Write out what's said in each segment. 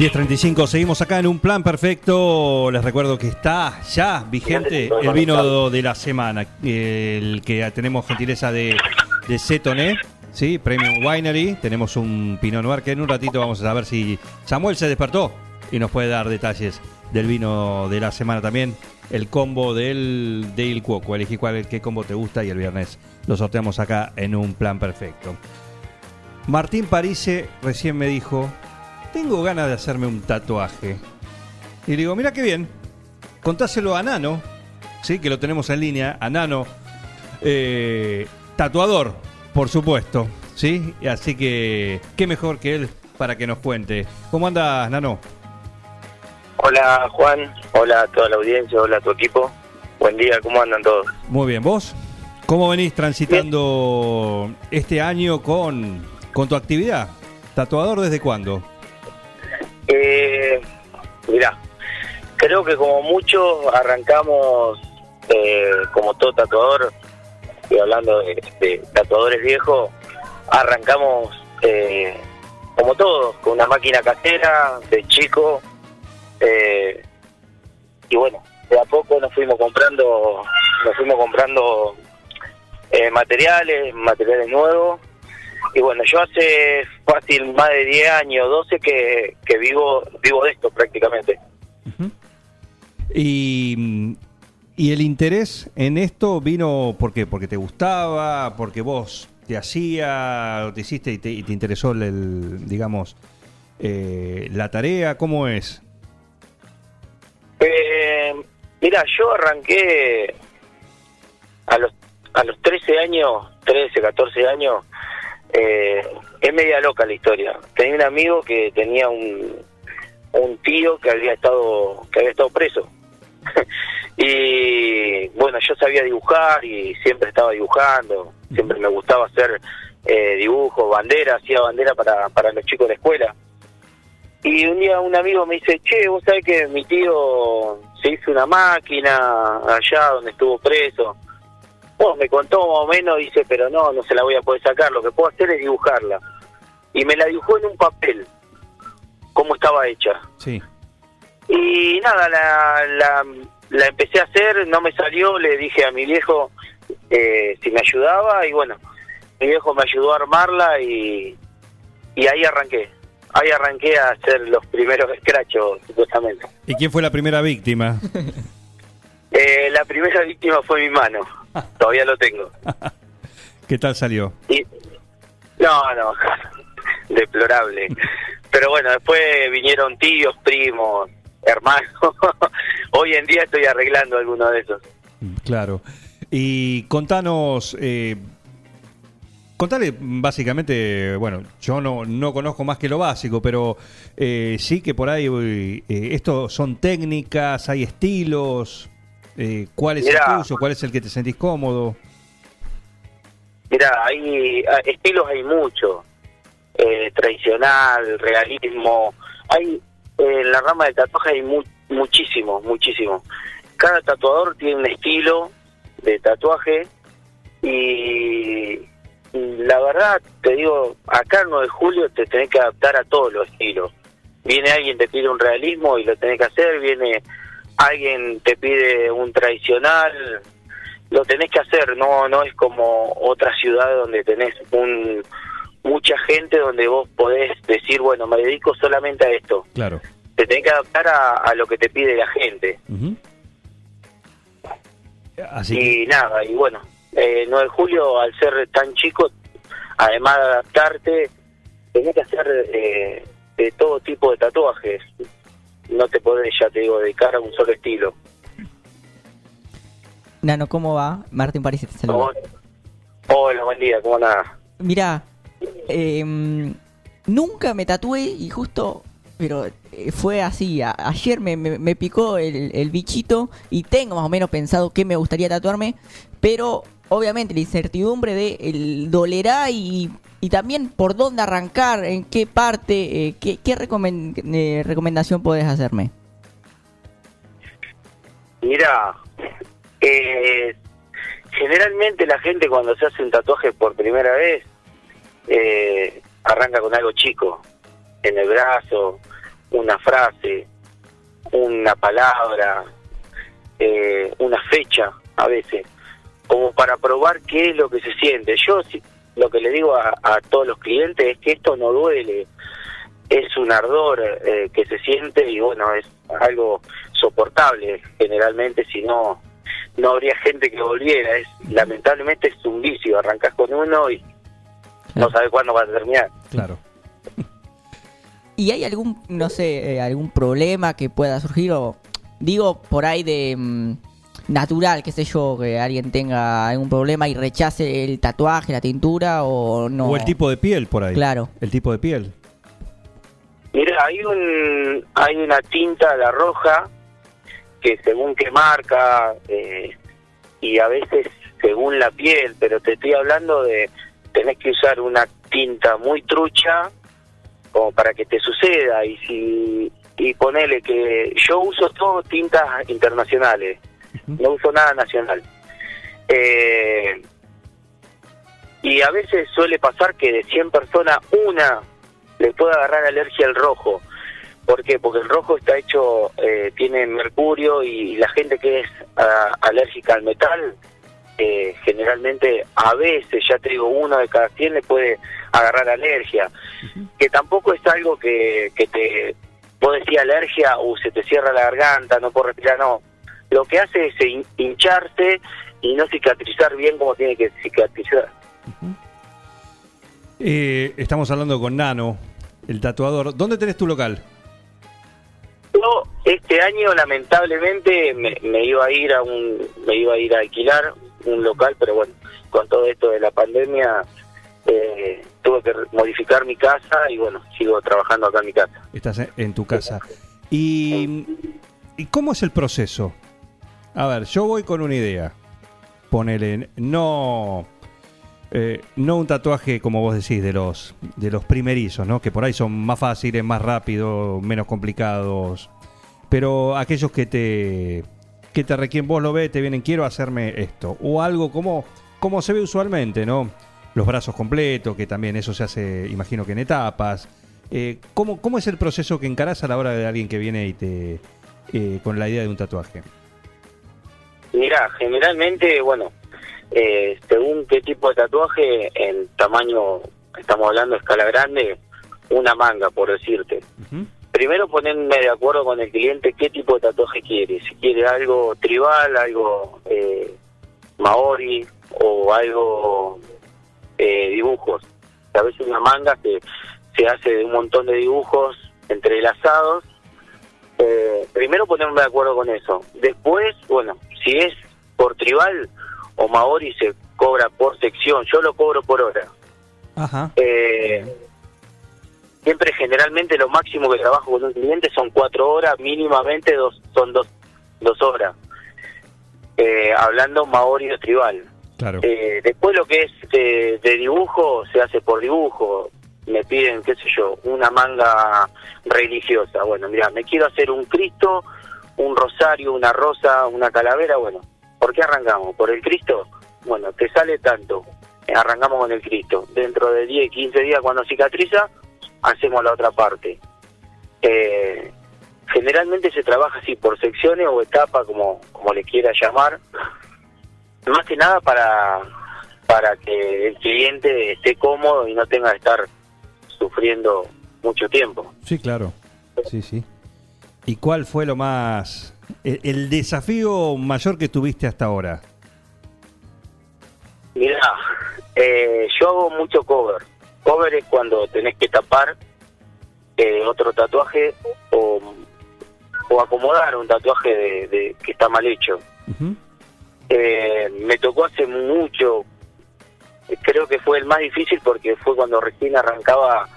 ...10.35, seguimos acá en un plan perfecto. Les recuerdo que está ya vigente el vino de la semana. El que tenemos gentileza de, de Cetoné, ¿sí? Premium Winery. Tenemos un Pinot Noir que en un ratito vamos a saber si Samuel se despertó y nos puede dar detalles del vino de la semana también. El combo del Dale Cuoco. Elegí cuál, qué combo te gusta y el viernes lo sorteamos acá en un plan perfecto. Martín Parise recién me dijo, tengo ganas de hacerme un tatuaje. Y le digo, mira qué bien, contáselo a Nano, ¿sí? que lo tenemos en línea, a Nano, eh, tatuador, por supuesto, ¿sí? Así que, qué mejor que él para que nos cuente. ¿Cómo andas, Nano? Hola Juan, hola a toda la audiencia, hola a tu equipo. Buen día, ¿cómo andan todos? Muy bien, ¿vos? ¿Cómo venís transitando este año con, con tu actividad? ¿Tatuador desde cuándo? Creo que como muchos arrancamos eh, como todo tatuador, estoy hablando de, de tatuadores viejos, arrancamos eh, como todos, con una máquina casera, de chico, eh, y bueno, de a poco nos fuimos comprando, nos fuimos comprando eh, materiales, materiales nuevos, y bueno, yo hace fácil más de 10 años, 12 que, que vivo vivo de esto prácticamente. Y, y el interés en esto vino ¿por qué? porque te gustaba, porque vos te hacía, te hiciste y te, y te interesó el, el, digamos, eh, la tarea, ¿cómo es? Eh, mira, yo arranqué a los a los 13 años, 13, 14 años, eh, es media loca la historia. Tenía un amigo que tenía un, un tío que había estado que había estado preso. y bueno, yo sabía dibujar y siempre estaba dibujando, siempre me gustaba hacer eh, dibujos, banderas, hacía bandera para, para los chicos de la escuela. Y un día un amigo me dice, che, vos sabés que mi tío se hizo una máquina allá donde estuvo preso. Bueno, me contó más o menos, dice, pero no, no se la voy a poder sacar, lo que puedo hacer es dibujarla. Y me la dibujó en un papel, cómo estaba hecha. Sí. Y nada, la, la, la empecé a hacer, no me salió, le dije a mi viejo eh, si me ayudaba y bueno, mi viejo me ayudó a armarla y, y ahí arranqué. Ahí arranqué a hacer los primeros escrachos, supuestamente. ¿Y quién fue la primera víctima? Eh, la primera víctima fue mi mano, todavía lo tengo. ¿Qué tal salió? Y, no, no, deplorable. Pero bueno, después vinieron tíos, primos, hermanos. Hoy en día estoy arreglando algunos de esos. Claro. Y contanos, eh, contale básicamente, bueno, yo no, no conozco más que lo básico, pero eh, sí que por ahí, eh, esto son técnicas, hay estilos, eh, ¿cuál es Mirá. el tuyo? ¿Cuál es el que te sentís cómodo? Mira, hay ah, estilos hay mucho, eh, tradicional, realismo, hay en la rama del tatuaje hay mu muchísimo, muchísimo. Cada tatuador tiene un estilo de tatuaje y la verdad te digo, acá el 9 de julio te tenés que adaptar a todos los estilos. Viene alguien te pide un realismo y lo tenés que hacer, viene alguien te pide un tradicional, lo tenés que hacer, no no es como otra ciudad donde tenés un mucha gente donde vos podés decir, bueno, me dedico solamente a esto. Claro. Te tenés que adaptar a, a lo que te pide la gente. Así que, Y nada, y bueno, eh, 9 de julio, al ser tan chico, además de adaptarte, tenés que hacer eh, de todo tipo de tatuajes. No te podés, ya te digo, dedicar a un solo estilo. Nano, ¿cómo va? Martín París te saluda. Hola, Hola, buen día, ¿cómo andás? Mira, em, nunca me tatué y justo, pero eh, fue así. a- ayer me, me- me picó el, el bichito y tengo más o menos pensado qué me gustaría tatuarme, pero obviamente la incertidumbre de el dolerá y, y también por dónde arrancar, en qué parte, eh, qué, qué recomen- eh, recomendación podés hacerme. Mira, eh, generalmente la gente cuando se hace un tatuaje por primera vez eh, arranca con algo chico, en el brazo, una frase, una palabra, eh, una fecha a veces, como para probar qué es lo que se siente. Yo lo que le digo a, a todos los clientes es que esto no duele, es un ardor eh, que se siente y bueno, es algo soportable generalmente, si no, no habría gente que volviera. Es Lamentablemente es un vicio, arrancas con uno y no sabes cuándo va a terminar. Claro. ¿Y hay algún, no sé, eh, algún problema que pueda surgir o digo por ahí de mm, natural, qué sé yo, que alguien tenga algún problema y rechace el tatuaje, la tintura o no? O el tipo de piel por ahí. Claro. El tipo de piel. Mira, hay un hay una tinta, la roja, que según qué marca eh, y a veces según la piel, pero te estoy hablando de tenés que usar una tinta muy trucha como para que te suceda y si y ponele que yo uso todo tintas internacionales, no uso nada nacional. Eh, y a veces suele pasar que de 100 personas una le puede agarrar alergia al rojo. ¿Por qué? Porque el rojo está hecho, eh, tiene mercurio y la gente que es ah, alérgica al metal, eh, generalmente a veces, ya te digo, uno de cada 100 le puede agarrar alergia. Que tampoco es algo que, que te, vos decís alergia o se te cierra la garganta, no puedo respirar, no. Lo que hace es hin- hincharse y no cicatrizar bien como tiene que cicatrizar. Eh, estamos hablando con Nano, el tatuador. ¿Dónde tenés tu local? Yo este año lamentablemente me, me iba a ir a un me iba a ir a alquilar un local, pero bueno, con todo esto de la pandemia eh, tuve que modificar mi casa y bueno, sigo trabajando acá en mi casa. Estás en- en tu casa. ¿Y, ¿Y cómo es el proceso? A ver, yo voy con una idea. Ponele, no, eh, no un tatuaje como vos decís de los de los primerizos, ¿no? Que por ahí son más fáciles, más rápidos, menos complicados. Pero aquellos que te que te requieren, vos lo ves, te vienen, quiero hacerme esto o algo como como se ve usualmente, ¿no? Los brazos completos, que también eso se hace, imagino que en etapas. Eh, ¿cómo, ¿Cómo es el proceso que encarás a la hora de alguien que viene y te eh, con la idea de un tatuaje? Mira, generalmente, bueno, eh, según qué tipo de tatuaje, en tamaño, estamos hablando de escala grande, una manga, por decirte. Primero ponerme de acuerdo con el cliente qué tipo de tatuaje quiere. Si quiere algo tribal, algo eh, maori o algo eh, dibujos. A veces una manga se, se hace de un montón de dibujos entrelazados. Eh, primero ponerme de acuerdo con eso. Después, bueno, si es por tribal o maori se cobra por sección. Yo lo cobro por hora. Ajá. Eh, siempre generalmente lo máximo que trabajo con un cliente son cuatro horas, mínimamente dos, son dos, dos horas. Eh, hablando maori o tribal. Claro. Eh, después lo que es eh, de dibujo se hace por dibujo. Me piden, qué sé yo, una manga religiosa. Bueno, mira, me quiero hacer un Cristo, un rosario, una rosa, una calavera. Bueno, ¿por qué arrancamos? ¿Por el Cristo? Bueno, te sale tanto. Eh, Arrancamos con el Cristo. Dentro de 10, 15 días, cuando cicatriza, hacemos la otra parte. Eh, generalmente se trabaja así por secciones o etapas, como, como le quiera llamar más que nada para para que el cliente esté cómodo y no tenga que estar sufriendo mucho tiempo. Sí, claro. Sí, sí. ¿Y cuál fue lo más... el, el desafío mayor que tuviste hasta ahora? Mira, eh, yo hago mucho cover. Cover es cuando tenés que tapar eh, otro tatuaje o, o acomodar un tatuaje de, de- que está mal hecho. Eh, me tocó hace mucho, creo que fue el más difícil porque fue cuando recién arrancaba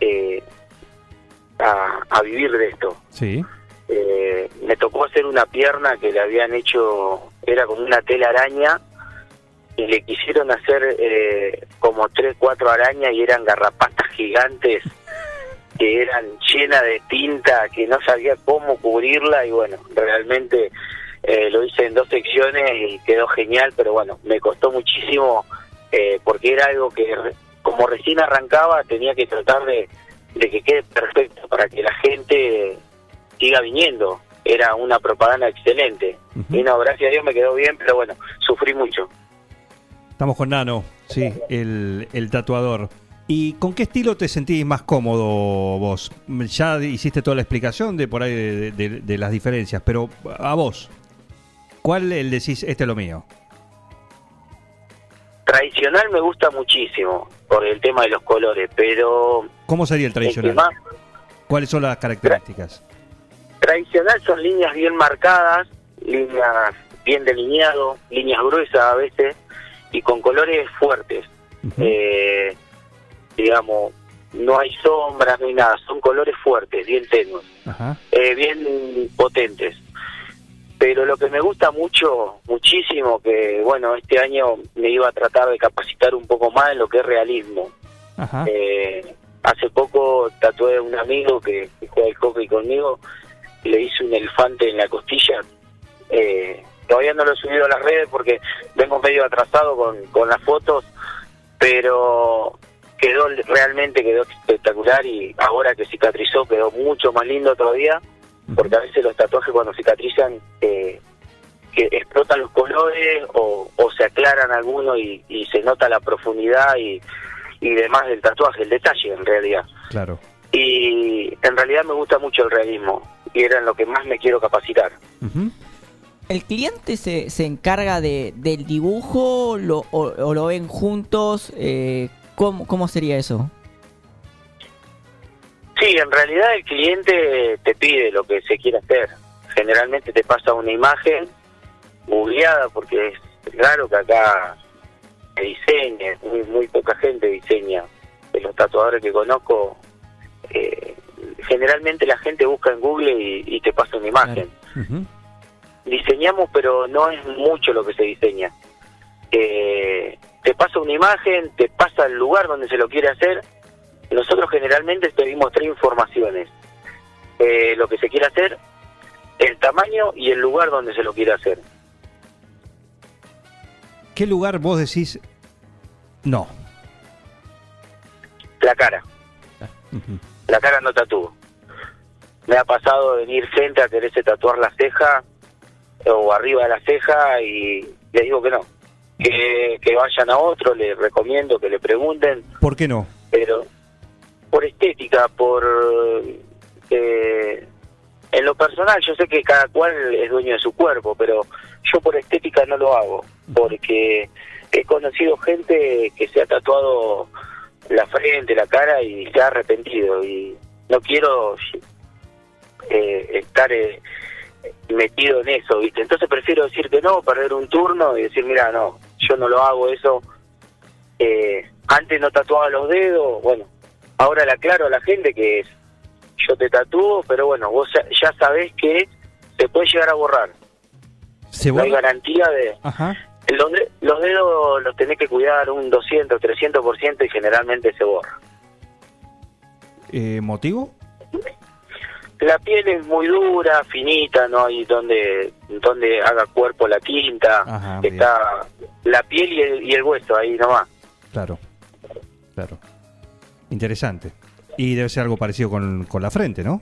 eh, a, a vivir de esto. Sí. Eh, me tocó hacer una pierna que le habían hecho, era como una tela araña, y le quisieron hacer eh, como tres, cuatro arañas y eran garrapatas gigantes que eran llenas de tinta, que no sabía cómo cubrirla y bueno, realmente eh, lo hice en dos secciones y quedó genial, pero bueno, me costó muchísimo eh, porque era algo que como recién arrancaba tenía que tratar de, de que quede perfecto para que la gente siga viniendo. Era una propaganda excelente. Y no, gracias a Dios me quedó bien, pero bueno, sufrí mucho. Estamos con Nano, sí, el, el tatuador. ¿Y con qué estilo te sentís más cómodo vos? Ya hiciste toda la explicación de por ahí de, de- de las diferencias, pero a vos, ¿cuál el decís, este es lo mío? Tradicional me gusta muchísimo por el tema de los colores, pero ¿Cómo sería el tradicional? más ¿Cuáles son las características? tradicional son líneas bien marcadas, líneas bien delineado, líneas gruesas a veces y con colores fuertes. Eh, digamos, no hay sombras, no hay nada, son colores fuertes, bien tenues, eh, bien potentes. Pero lo que me gusta mucho, muchísimo, que bueno, este año me iba a tratar de capacitar un poco más en lo que es realismo. Eh, hace poco tatué a un amigo que, que juega el hockey conmigo y le hice un elefante en la costilla. Eh, todavía no lo he subido a las redes porque vengo medio atrasado con, con las fotos, pero quedó realmente quedó espectacular y ahora que cicatrizó quedó mucho más lindo todavía porque a veces los tatuajes cuando cicatrizan eh, que explotan los colores o, o se aclaran algunos y, y se nota la profundidad y, y demás del tatuaje, el detalle en realidad. Claro. Y en realidad me gusta mucho el realismo y era en lo que más me quiero capacitar. ¿El cliente se, se encarga de, del dibujo lo, o, o lo ven juntos? Eh, ¿cómo, ¿Cómo sería eso? Sí, en realidad el cliente te pide lo que se quiere hacer. Generalmente te pasa una imagen googleada porque es claro que acá se diseña, muy, muy poca gente diseña. De los tatuadores que conozco, eh, generalmente la gente busca en Google y, y te pasa una imagen. Ujú. Diseñamos, pero no es mucho lo que se diseña. Eh, te pasa una imagen, te pasa el lugar donde se lo quiere hacer. Nosotros generalmente pedimos tres informaciones. Eh, lo que se quiere hacer, el tamaño y el lugar donde se lo quiere hacer. ¿Qué lugar vos decís no? La cara. La cara no tatúo. Me ha pasado de venir gente a quererse tatuar la ceja o arriba de la ceja y les digo que no. Que, que vayan a otro, les recomiendo que le pregunten. ¿Por qué no? pero por estética, por eh, en lo personal, yo sé que cada cual es dueño de su cuerpo, pero yo por estética no lo hago, porque he conocido gente que se ha tatuado la frente, la cara y se ha arrepentido y no quiero eh, estar eh, metido en eso, ¿viste? Entonces prefiero decir que no, perder un turno y decir, mira, no, yo no lo hago eso. Eh, antes no tatuaba los dedos, bueno, ahora le aclaro a la gente que yo te tatúo, pero bueno, vos ya, sabés que se puede llegar a borrar. ¿Se No hay garantía de... Ajá. Los, de- los dedos los tenés que cuidar un 200, 300% y generalmente se borra. Eh, ¿Motivo? La piel es muy dura, finita, no hay donde donde haga cuerpo la tinta. Ajá, bien. Está la piel y el, y el hueso ahí nomás. Claro. Claro. Interesante. Y debe ser algo parecido con, con la frente, ¿no?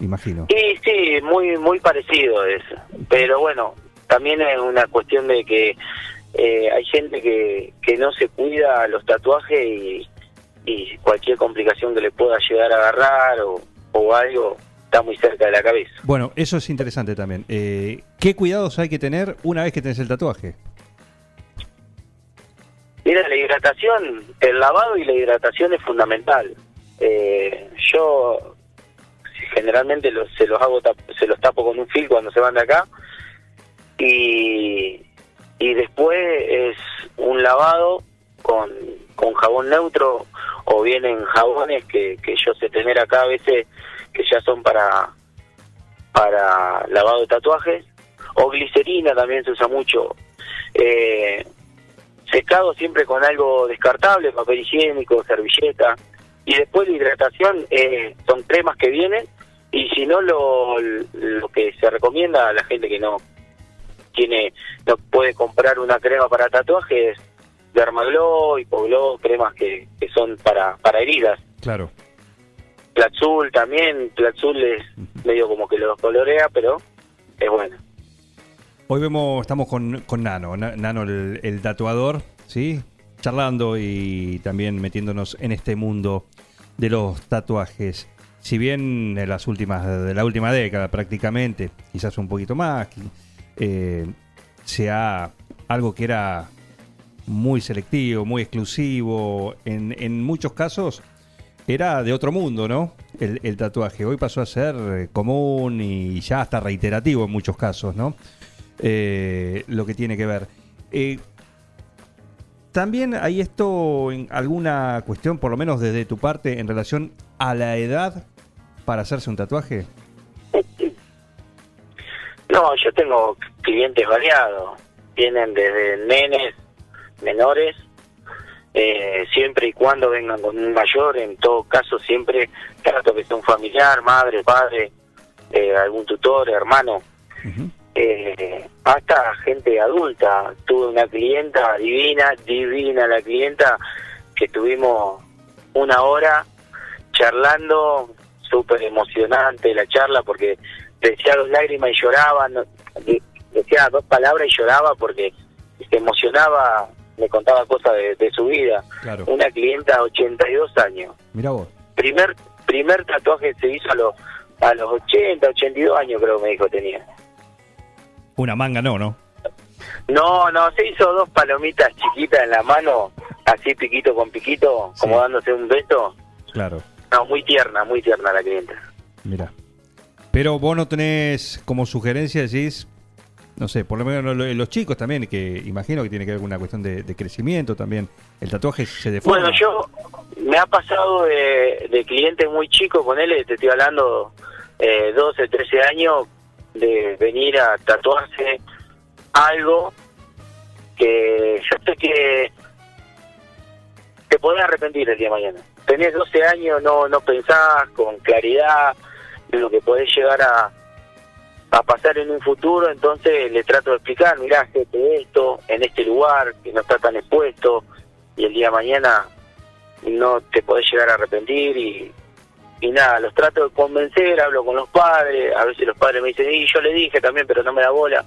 Imagino. Sí, sí, muy muy parecido es. Pero bueno, también es una cuestión de que eh, hay gente que, que no se cuida los tatuajes y, y cualquier complicación que le pueda llegar a agarrar o, o algo está muy cerca de la cabeza. Bueno, eso es interesante también. Eh, ¿Qué cuidados hay que tener una vez que tenés el tatuaje? Mira, la hidratación, el lavado y la hidratación es fundamental. Eh, yo generalmente los, se los hago se los tapo con un fil cuando se van de acá y y después es un lavado con, con jabón neutro o bien en jabones que, que yo sé tener acá a veces que ya son para para lavado de tatuajes o glicerina también se usa mucho eh, secado siempre con algo descartable papel higiénico servilleta y después la hidratación eh, son cremas que vienen y si no lo, lo que se recomienda a la gente que no tiene no puede comprar una crema para tatuajes Dermaglow, Hipoglow, cremas que, que son para, para heridas. Claro. Platzul también, Platzul es medio como que lo colorea, pero es bueno. Hoy vemos, estamos con, con Nano, Na- Nano el, el tatuador, ¿sí? Charlando y también metiéndonos en este mundo de los tatuajes. Si bien en las últimas, de la última década prácticamente, quizás un poquito más, eh, se ha algo que era muy selectivo, muy exclusivo, en, en muchos casos era de otro mundo, ¿no? El, tatuaje. Hoy pasó a ser eh, común y ya hasta reiterativo en muchos casos, ¿no? Eh, lo que tiene que ver. Eh, también hay esto en alguna cuestión, por lo menos desde tu parte, en relación a la edad para hacerse un tatuaje. No, yo tengo clientes variados. Vienen desde nenes menores, eh, siempre y cuando vengan con un mayor. En todo caso, siempre trato que sea un familiar, madre, padre, eh, algún tutor, hermano. Eh, hasta gente adulta. Tuve una clienta divina, divina la clienta, que tuvimos una hora charlando, súper emocionante la charla porque decía dos lágrimas y lloraba, no- decía dos palabras y lloraba porque se emocionaba, me contaba cosas de, de su vida. Claro. Una clienta de 82 años. Mira vos. Primer primer tatuaje se hizo a los a los 80, 82 años creo que me dijo tenía. Una manga no, ¿no? No, no, se hizo dos palomitas chiquitas en la mano, así piquito con piquito, como dándose un beso. Claro. No, muy tierna, muy tierna la clienta. Mira. Pero vos no tenés como sugerencia, decís, no sé, por lo menos lo- los chicos también, que imagino que tiene que ver con una cuestión de, crecimiento también. El tatuaje se deforma. Bueno, yo me ha pasado de, de clientes muy chicos, con él te estoy hablando eh, 12, 13 años, de venir a tatuarse algo que yo sé que te podés arrepentir el día de mañana. Tenés 12 años, no, no pensás con claridad de lo que podés llegar a, a pasar en un futuro, entonces le trato de explicar, mirá, gente, esto, en este lugar, que no está tan expuesto, y el día de mañana no te podés llegar a arrepentir y, y nada, los trato de convencer, hablo con los padres, a veces los padres me dicen, y yo le dije también, pero no me da bola.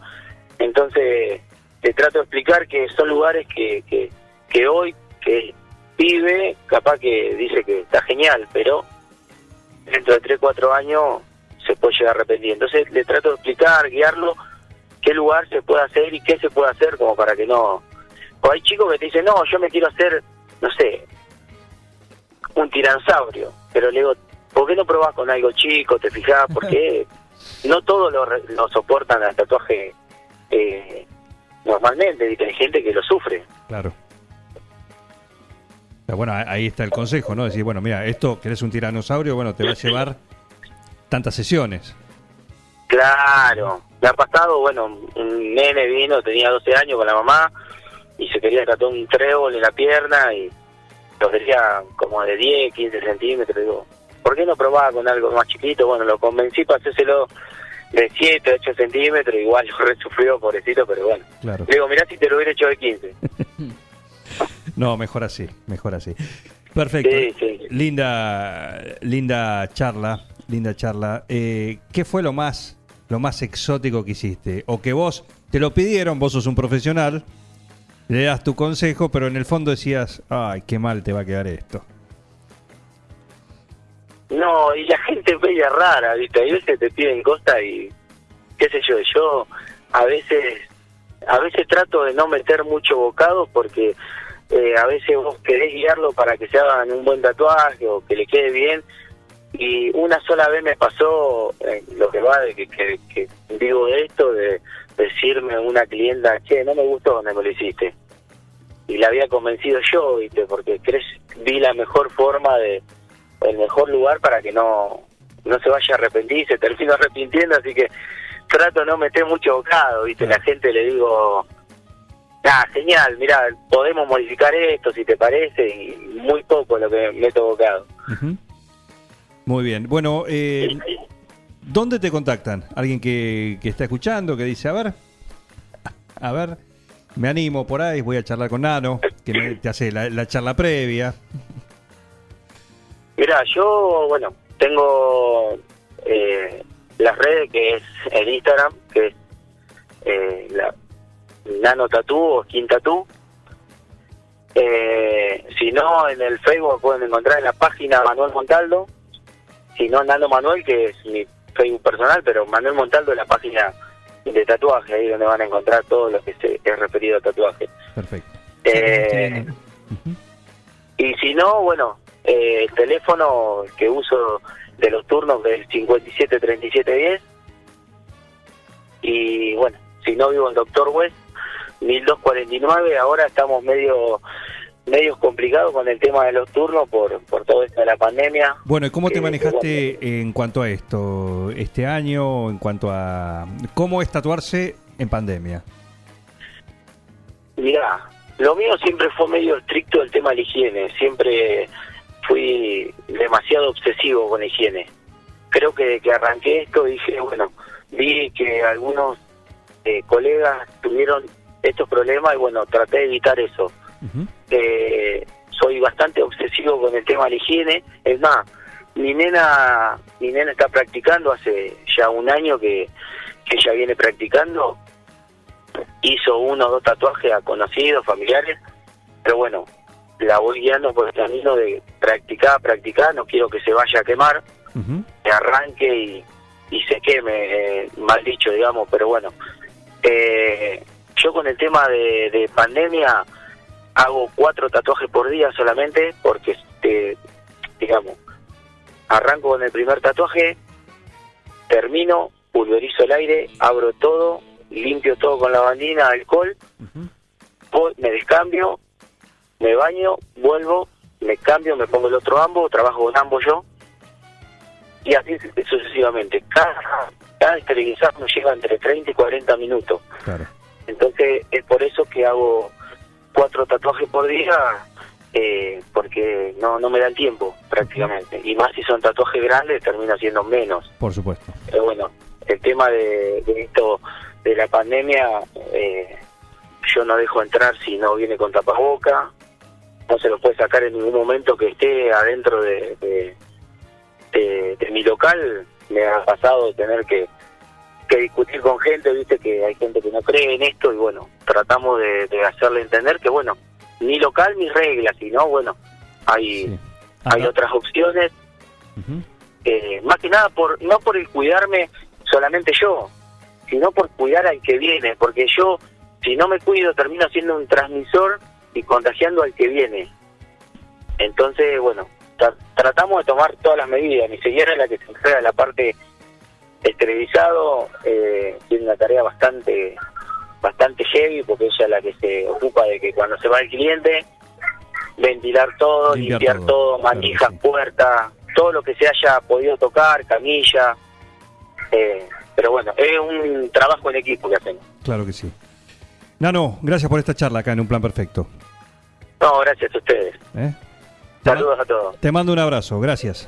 Entonces, te trato de explicar que son lugares que, que, que hoy, que pibe, capaz que dice que está genial, pero dentro de 3, 4 años se puede llegar a arrepentir. Entonces, le trato de explicar, guiarlo, qué lugar se puede hacer y qué se puede hacer como para que no... O hay chicos que te dicen, no, yo me quiero hacer, no sé, un tiranosaurio, pero le digo, ¿por qué no probás con algo chico? ¿Te fijás? Porque no todos lo, lo soportan al tatuaje eh, normalmente, ¿viste? hay gente que lo sufre. Claro. Pero bueno, ahí está el consejo, ¿no? Decir, bueno, mira, esto, querés un tiranosaurio, bueno, te va a llevar tantas sesiones. Claro, me ha pasado, bueno, un nene vino, tenía 12 años con la mamá y se quería tatuar un trébol en la pierna y lo quería como de 10, 15 centímetros. Digo, ¿por qué no probaba con algo más chiquito? Bueno, lo convencí para hacérselo de 7, 8 centímetros, igual lo resufrió, pobrecito, pero bueno. Claro. Le digo, mirá si te lo hubiera hecho de 15. No, mejor así, mejor así. Perfecto. Sí, sí. Linda, linda charla, linda charla. Eh, ¿Qué fue lo más, lo más exótico que hiciste? O que vos te lo pidieron, vos sos un profesional, le das tu consejo, pero en el fondo decías, ay, qué mal te va a quedar esto. No, y la gente es media rara, ¿viste? Hay veces te piden cosas y qué sé yo, yo a veces a veces trato de no meter mucho bocado porque eh, a veces vos querés guiarlo para que se hagan un buen tatuaje o que le quede bien y una sola vez me pasó eh, lo que va de que, que, que digo de esto de, decirme una clienta, che, no me gustó donde me lo hiciste. Y la había convencido yo, ¿viste? Porque crees, vi la mejor forma de, el mejor lugar para que no, no se vaya a arrepentir, se termina arrepintiendo, así que trato de no meter mucho bocado, ¿viste? La gente le digo, ah, genial, mira, podemos modificar esto si te parece, y muy poco lo que meto bocado. Ujú. Muy bien. Bueno, eh, ¿dónde te contactan? ¿Alguien que, que está escuchando, que dice, a ver, a ver, me animo por ahí, voy a charlar con Nano, que me- te hace la, la charla previa? Mira, yo, bueno, tengo eh, las redes que es el Instagram, que es eh, la Nano Tatú o Skin Tatú. Eh, si no, en el Facebook pueden encontrar en la página Manuel Montaldo. Si no, Nano Manuel, que es mi Facebook personal, pero Manuel Montaldo es la página de tatuaje, ahí donde van a encontrar todo lo que se es referido a tatuaje. Perfecto. Eh, y si no, bueno, eh, el teléfono que uso de los turnos del 573710. Y bueno, si no vivo en Doctor West, 1249. Ahora estamos medio medios complicados con el tema de los turnos por, por todo esto de la pandemia. Bueno, ¿y cómo te Eh, manejaste en cuanto a esto este año, en cuanto a cómo es tatuarse en pandemia? Mirá, lo mío siempre fue medio estricto el tema de la higiene. Siempre fui demasiado obsesivo con la higiene. Creo que que arranqué esto dije, bueno, vi que algunos eh, colegas tuvieron estos problemas y bueno, traté de evitar eso. Eh, soy bastante obsesivo con el tema de la higiene. Es más, mi nena, mi nena está practicando hace ya un año que, que ella viene practicando. Hizo uno o dos tatuajes a conocidos, familiares, pero bueno, la voy guiando por el camino de practicar, practicar, no quiero que se vaya a quemar, que arranque y, y se queme, eh, mal dicho, digamos, pero bueno. Eh, yo con el tema de, de pandemia hago cuatro tatuajes por día solamente porque, este, digamos, arranco con el primer tatuaje, termino, pulverizo el aire, abro todo, limpio todo con la bandina, alcohol, voy, me descambio, me baño, vuelvo, me cambio, me pongo el otro ambo, trabajo con ambos yo, y así sucesivamente. Cada, cada esterilizado me lleva entre 30 y 40 minutos. Claro. Entonces es por eso que hago cuatro tatuajes por día, eh, porque no, no me da el tiempo prácticamente. Y más si son tatuajes grandes, termina siendo menos. Por supuesto. Pero bueno, el tema de, de esto, de la pandemia, eh, yo no dejo entrar si no viene con tapaboca, no se lo puede sacar en ningún momento que esté adentro de, de, de- de mi local. Me ha pasado tener que, que discutir con gente, viste que hay gente que no cree en esto y bueno, tratamos de, de hacerle entender que bueno, ni local ni reglas, sino bueno, hay, Sí. hay otras opciones eh, más que nada por no por el cuidarme solamente yo, sino por cuidar al que viene, porque yo si no me cuido termino siendo un transmisor y contagiando al que viene. Entonces, bueno, tra- tratamos de tomar todas las medidas. Mi señora es la que se encarga de la parte esterilizado, eh, tiene una tarea bastante bastante heavy porque ella es la que se ocupa de que cuando se va el cliente ventilar todo, Limpiar limpiar, todo, todo, manijas, sí. puertas, todo lo que se haya podido tocar, camilla. eh, pero bueno, es un trabajo en equipo que hacemos. Claro que sí. Nano, gracias por esta charla acá en Un Plan Perfecto. No, gracias a ustedes. ¿eh? Saludos a todos. Te mando un abrazo, gracias.